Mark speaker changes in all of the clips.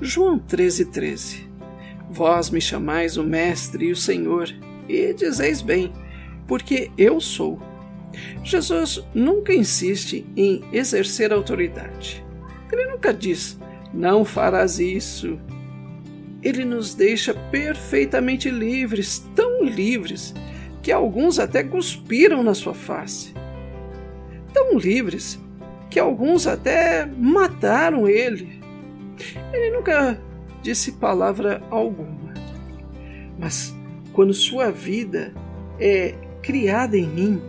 Speaker 1: João 13,13 13. Vós me chamais o Mestre e o Senhor, e dizeis bem, porque eu sou. Jesus nunca insiste em exercer autoridade. Ele nunca diz, não farás isso. Ele nos deixa perfeitamente livres, tão livres, que alguns até cuspiram na sua face. Tão livres que alguns até mataram ele. Ele nunca disse palavra alguma. Mas quando sua vida é criada em mim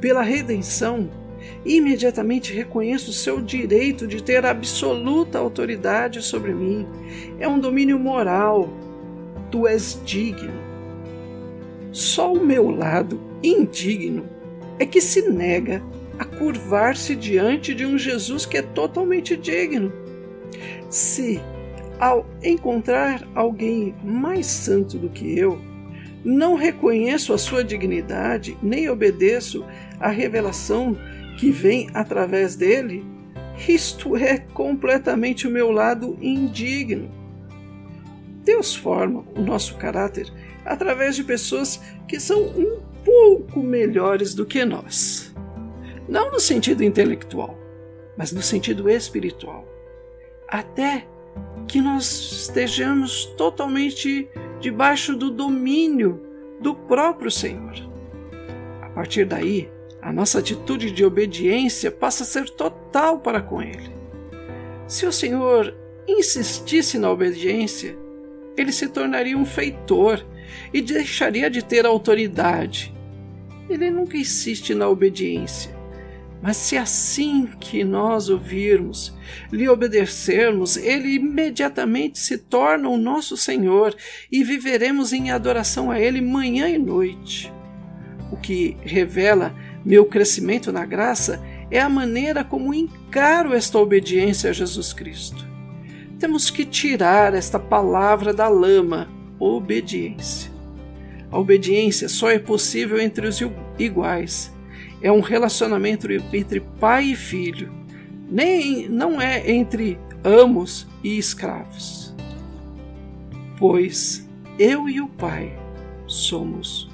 Speaker 1: pela redenção, imediatamente reconheço o seu direito de ter absoluta autoridade sobre mim. É um domínio moral. Tu és digno. Só o meu lado indigno é que se nega a curvar-se diante de um Jesus que é totalmente digno. Se ao encontrar alguém mais santo do que eu, não reconheço a sua dignidade, nem obedeço à revelação que vem através dele, isto é completamente o meu lado indigno. Deus forma o nosso caráter através de pessoas que são um pouco melhores do que nós. Não no sentido intelectual, mas no sentido espiritual. Até que nós estejamos totalmente debaixo do domínio do próprio Senhor. A partir daí, a nossa atitude de obediência passa a ser total para com Ele. Se o Senhor insistisse na obediência, ele se tornaria um feitor e deixaria de ter autoridade. Ele nunca insiste na obediência. Mas se assim que nós ouvirmos, lhe obedecermos, ele imediatamente se torna o nosso Senhor e viveremos em adoração a ele manhã e noite. O que revela meu crescimento na graça é a maneira como encaro esta obediência a Jesus Cristo. Temos que tirar esta palavra da lama, obediência. A obediência só é possível entre os iguais é um relacionamento entre pai e filho, nem não é entre amos e escravos. Pois eu e o Pai somos